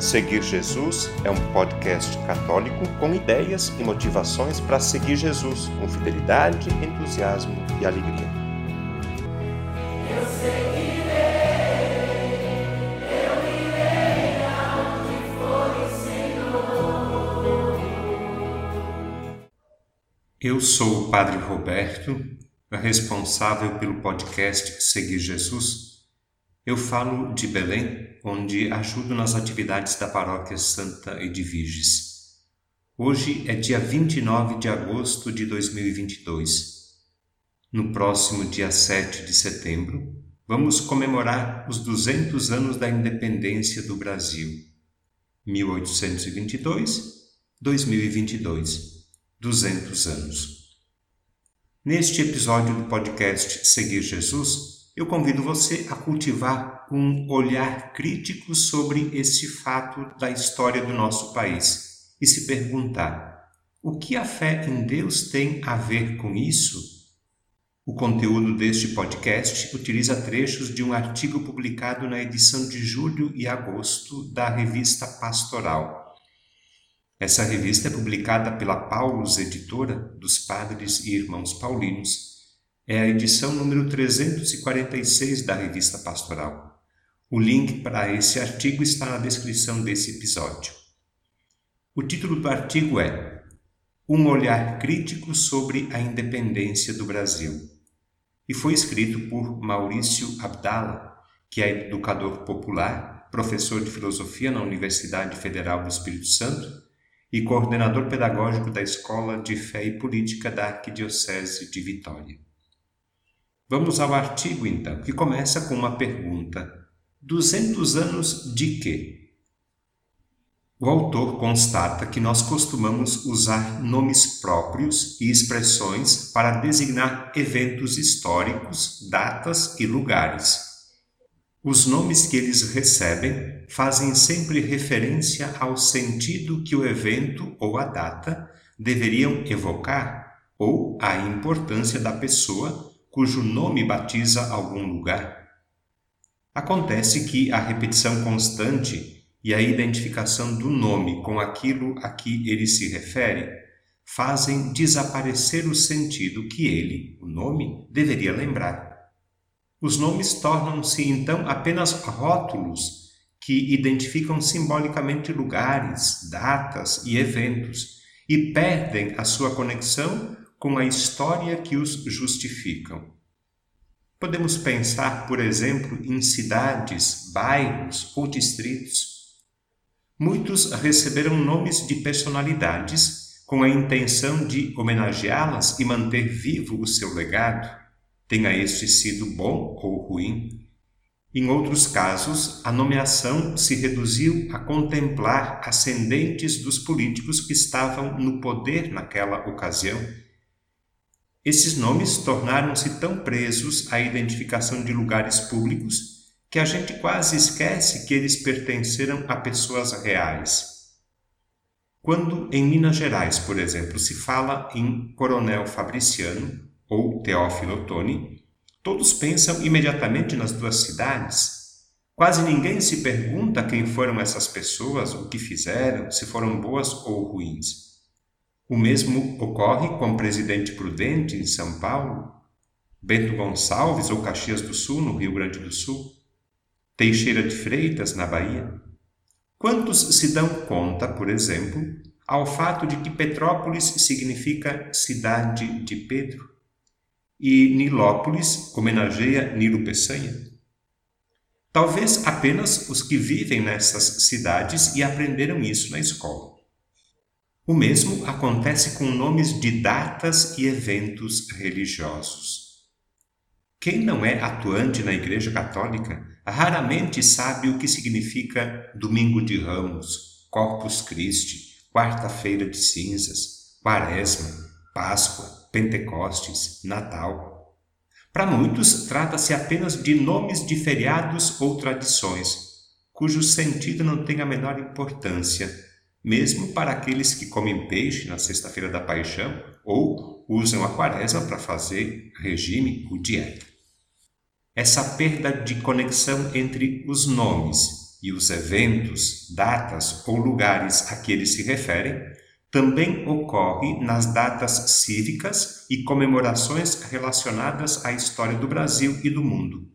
Seguir Jesus é um podcast católico com ideias e motivações para seguir Jesus com fidelidade, entusiasmo e alegria. Eu seguirei, eu irei for o Senhor. Eu sou o Padre Roberto, responsável pelo podcast Seguir Jesus eu falo de Belém, onde ajudo nas atividades da paróquia Santa Edviges. Hoje é dia 29 de agosto de 2022. No próximo dia 7 de setembro, vamos comemorar os 200 anos da independência do Brasil. 1822-2022. 200 anos. Neste episódio do podcast Seguir Jesus, eu convido você a cultivar um olhar crítico sobre esse fato da história do nosso país e se perguntar: o que a fé em Deus tem a ver com isso? O conteúdo deste podcast utiliza trechos de um artigo publicado na edição de julho e agosto da revista Pastoral. Essa revista é publicada pela Paulus Editora, dos Padres e Irmãos Paulinos, é a edição número 346 da Revista Pastoral. O link para esse artigo está na descrição desse episódio. O título do artigo é Um olhar crítico sobre a independência do Brasil e foi escrito por Maurício Abdala, que é educador popular, professor de filosofia na Universidade Federal do Espírito Santo e coordenador pedagógico da Escola de Fé e Política da Arquidiocese de Vitória. Vamos ao artigo então, que começa com uma pergunta: 200 anos de quê? O autor constata que nós costumamos usar nomes próprios e expressões para designar eventos históricos, datas e lugares. Os nomes que eles recebem fazem sempre referência ao sentido que o evento ou a data deveriam evocar ou à importância da pessoa cujo nome batiza algum lugar. Acontece que a repetição constante e a identificação do nome com aquilo a que ele se refere fazem desaparecer o sentido que ele, o nome, deveria lembrar. Os nomes tornam-se então apenas rótulos que identificam simbolicamente lugares, datas e eventos e perdem a sua conexão com a história que os justificam. Podemos pensar, por exemplo, em cidades, bairros ou distritos. Muitos receberam nomes de personalidades com a intenção de homenageá-las e manter vivo o seu legado, tenha este sido bom ou ruim. Em outros casos, a nomeação se reduziu a contemplar ascendentes dos políticos que estavam no poder naquela ocasião esses nomes tornaram-se tão presos à identificação de lugares públicos que a gente quase esquece que eles pertenceram a pessoas reais. Quando em Minas Gerais, por exemplo, se fala em Coronel Fabriciano ou Teófilo Otoni, todos pensam imediatamente nas duas cidades. Quase ninguém se pergunta quem foram essas pessoas, o que fizeram, se foram boas ou ruins. O mesmo ocorre com Presidente Prudente, em São Paulo, Bento Gonçalves ou Caxias do Sul, no Rio Grande do Sul, Teixeira de Freitas, na Bahia. Quantos se dão conta, por exemplo, ao fato de que Petrópolis significa cidade de Pedro e Nilópolis homenageia Nilo Peçanha? Talvez apenas os que vivem nessas cidades e aprenderam isso na escola. O mesmo acontece com nomes de datas e eventos religiosos. Quem não é atuante na Igreja Católica raramente sabe o que significa Domingo de Ramos, Corpus Christi, Quarta-feira de Cinzas, Quaresma, Páscoa, Pentecostes, Natal. Para muitos, trata-se apenas de nomes de feriados ou tradições, cujo sentido não tem a menor importância mesmo para aqueles que comem peixe na Sexta-feira da Paixão ou usam a quaresma para fazer regime ou dieta. Essa perda de conexão entre os nomes e os eventos, datas ou lugares a que eles se referem também ocorre nas datas cívicas e comemorações relacionadas à história do Brasil e do mundo.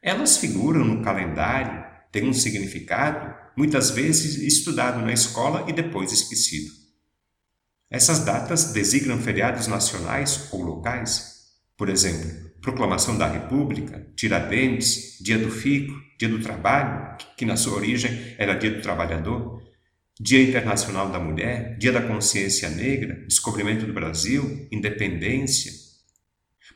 Elas figuram no calendário, têm um significado, muitas vezes estudado na escola e depois esquecido. Essas datas designam feriados nacionais ou locais, por exemplo, Proclamação da República, Tiradentes, Dia do Fico, Dia do Trabalho, que na sua origem era Dia do Trabalhador, Dia Internacional da Mulher, Dia da Consciência Negra, Descobrimento do Brasil, Independência.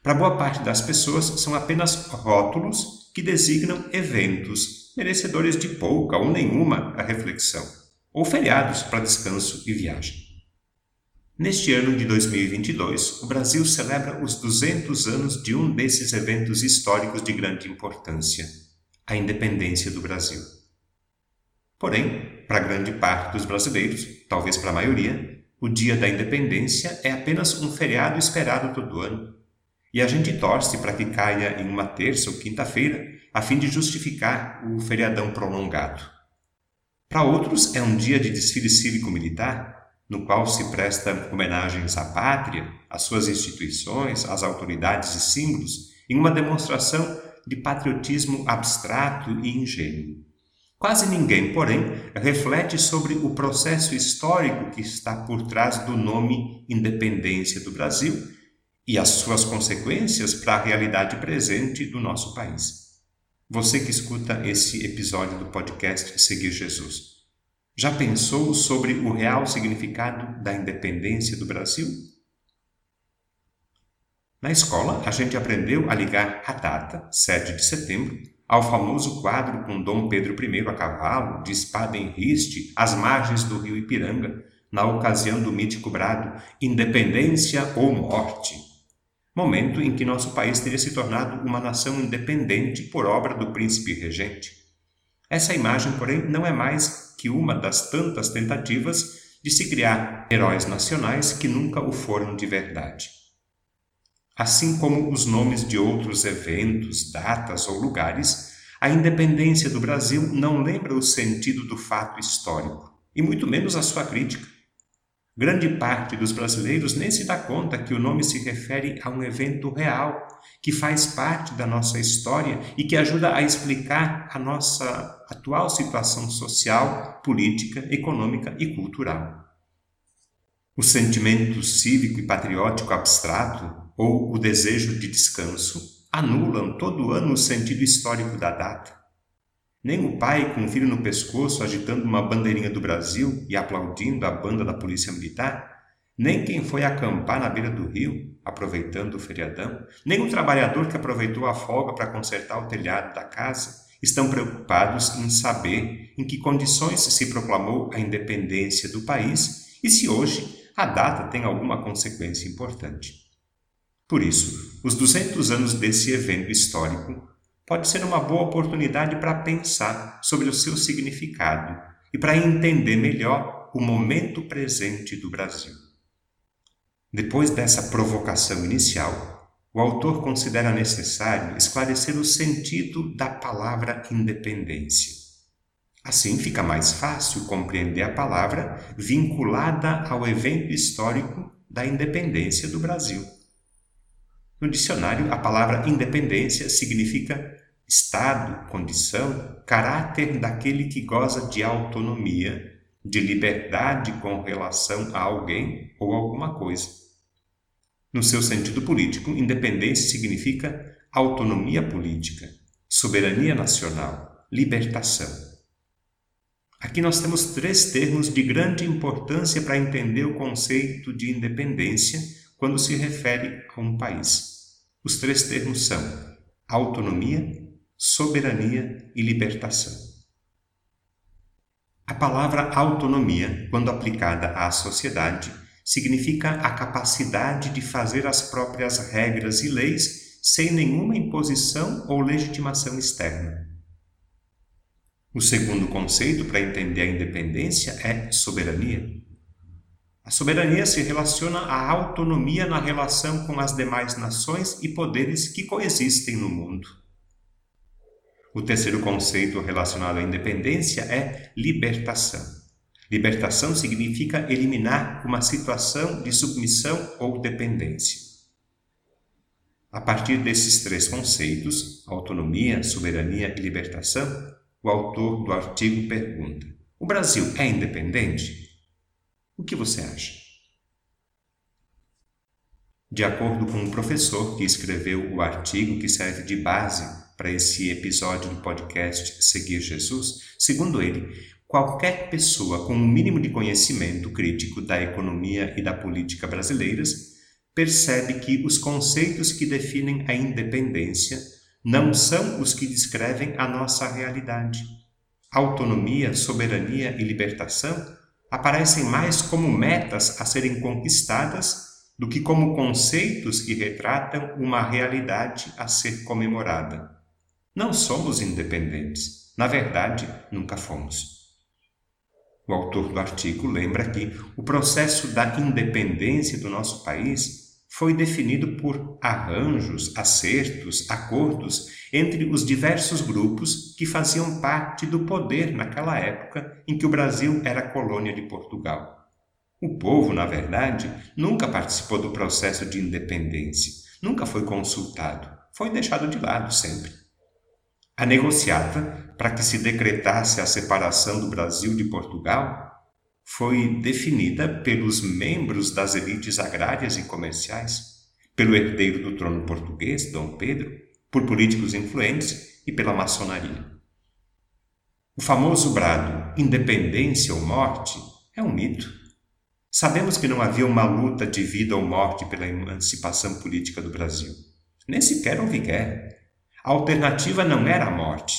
Para boa parte das pessoas, são apenas rótulos que designam eventos merecedores de pouca ou nenhuma reflexão, ou feriados para descanso e viagem. Neste ano de 2022, o Brasil celebra os 200 anos de um desses eventos históricos de grande importância, a independência do Brasil. Porém, para grande parte dos brasileiros, talvez para a maioria, o Dia da Independência é apenas um feriado esperado todo ano. E a gente torce para que caia em uma terça ou quinta-feira, a fim de justificar o feriadão prolongado. Para outros, é um dia de desfile cívico-militar no qual se presta homenagens à pátria, às suas instituições, às autoridades e símbolos, em uma demonstração de patriotismo abstrato e ingênuo. Quase ninguém, porém, reflete sobre o processo histórico que está por trás do nome Independência do Brasil e as suas consequências para a realidade presente do nosso país. Você que escuta esse episódio do podcast Seguir Jesus. Já pensou sobre o real significado da independência do Brasil? Na escola, a gente aprendeu a ligar a data, 7 de setembro, ao famoso quadro com Dom Pedro I a cavalo, de espada em riste, às margens do rio Ipiranga, na ocasião do mítico brado Independência ou Morte, momento em que nosso país teria se tornado uma nação independente por obra do príncipe regente. Essa imagem, porém, não é mais que uma das tantas tentativas de se criar heróis nacionais que nunca o foram de verdade. Assim como os nomes de outros eventos, datas ou lugares, a independência do Brasil não lembra o sentido do fato histórico, e muito menos a sua crítica. Grande parte dos brasileiros nem se dá conta que o nome se refere a um evento real, que faz parte da nossa história e que ajuda a explicar a nossa atual situação social, política, econômica e cultural. O sentimento cívico e patriótico abstrato ou o desejo de descanso anulam todo ano o sentido histórico da data. Nem o pai com o filho no pescoço agitando uma bandeirinha do Brasil e aplaudindo a banda da Polícia Militar, nem quem foi acampar na beira do rio, aproveitando o feriadão, nem o trabalhador que aproveitou a folga para consertar o telhado da casa, estão preocupados em saber em que condições se proclamou a independência do país e se hoje a data tem alguma consequência importante. Por isso, os 200 anos desse evento histórico pode ser uma boa oportunidade para pensar sobre o seu significado e para entender melhor o momento presente do Brasil. Depois dessa provocação inicial, o autor considera necessário esclarecer o sentido da palavra independência. Assim fica mais fácil compreender a palavra vinculada ao evento histórico da independência do Brasil. No dicionário, a palavra independência significa estado, condição, caráter daquele que goza de autonomia, de liberdade com relação a alguém ou alguma coisa. No seu sentido político, independência significa autonomia política, soberania nacional, libertação. Aqui nós temos três termos de grande importância para entender o conceito de independência quando se refere a um país. Os três termos são autonomia, soberania e libertação. A palavra autonomia, quando aplicada à sociedade, significa a capacidade de fazer as próprias regras e leis sem nenhuma imposição ou legitimação externa. O segundo conceito para entender a independência é soberania. A soberania se relaciona à autonomia na relação com as demais nações e poderes que coexistem no mundo. O terceiro conceito relacionado à independência é libertação. Libertação significa eliminar uma situação de submissão ou dependência. A partir desses três conceitos, autonomia, soberania e libertação, o autor do artigo pergunta: O Brasil é independente? O que você acha? De acordo com o professor que escreveu o artigo que serve de base para esse episódio do podcast Seguir Jesus, segundo ele, qualquer pessoa com um mínimo de conhecimento crítico da economia e da política brasileiras percebe que os conceitos que definem a independência não são os que descrevem a nossa realidade. Autonomia, soberania e libertação aparecem mais como metas a serem conquistadas do que como conceitos que retratam uma realidade a ser comemorada. Não somos independentes. Na verdade, nunca fomos. O autor do artigo lembra que o processo da independência do nosso país foi definido por arranjos, acertos, acordos entre os diversos grupos que faziam parte do poder naquela época em que o Brasil era colônia de Portugal. O povo, na verdade, nunca participou do processo de independência, nunca foi consultado, foi deixado de lado sempre. A negociata para que se decretasse a separação do Brasil de Portugal foi definida pelos membros das elites agrárias e comerciais, pelo herdeiro do trono português, Dom Pedro, por políticos influentes e pela maçonaria. O famoso brado independência ou morte é um mito. Sabemos que não havia uma luta de vida ou morte pela emancipação política do Brasil. Nem sequer houve guerra. A alternativa não era a morte,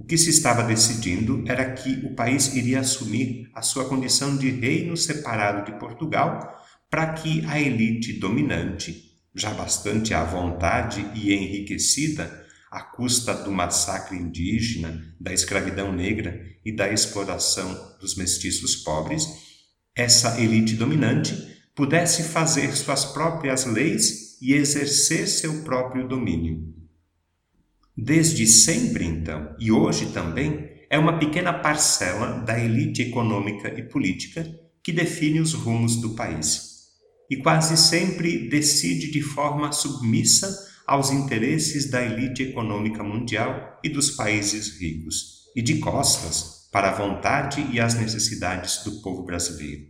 o que se estava decidindo era que o país iria assumir a sua condição de reino separado de Portugal para que a elite dominante, já bastante à vontade e enriquecida à custa do massacre indígena, da escravidão negra e da exploração dos mestiços pobres, essa elite dominante pudesse fazer suas próprias leis e exercer seu próprio domínio. Desde sempre, então, e hoje também, é uma pequena parcela da elite econômica e política que define os rumos do país. E quase sempre decide de forma submissa aos interesses da elite econômica mundial e dos países ricos, e de costas para a vontade e as necessidades do povo brasileiro.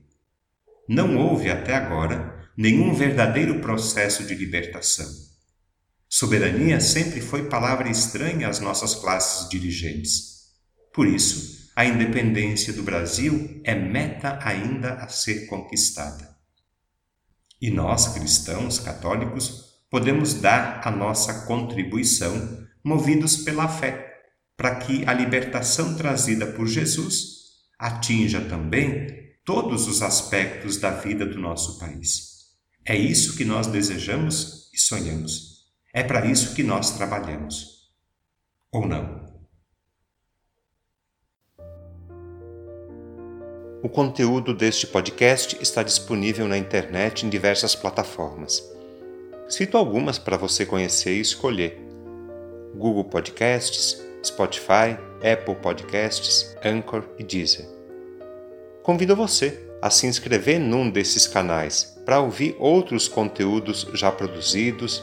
Não houve até agora nenhum verdadeiro processo de libertação Soberania sempre foi palavra estranha às nossas classes dirigentes. Por isso, a independência do Brasil é meta ainda a ser conquistada. E nós, cristãos católicos, podemos dar a nossa contribuição, movidos pela fé, para que a libertação trazida por Jesus atinja também todos os aspectos da vida do nosso país. É isso que nós desejamos e sonhamos. É para isso que nós trabalhamos. Ou não? O conteúdo deste podcast está disponível na internet em diversas plataformas. Cito algumas para você conhecer e escolher: Google Podcasts, Spotify, Apple Podcasts, Anchor e Deezer. Convido você a se inscrever num desses canais para ouvir outros conteúdos já produzidos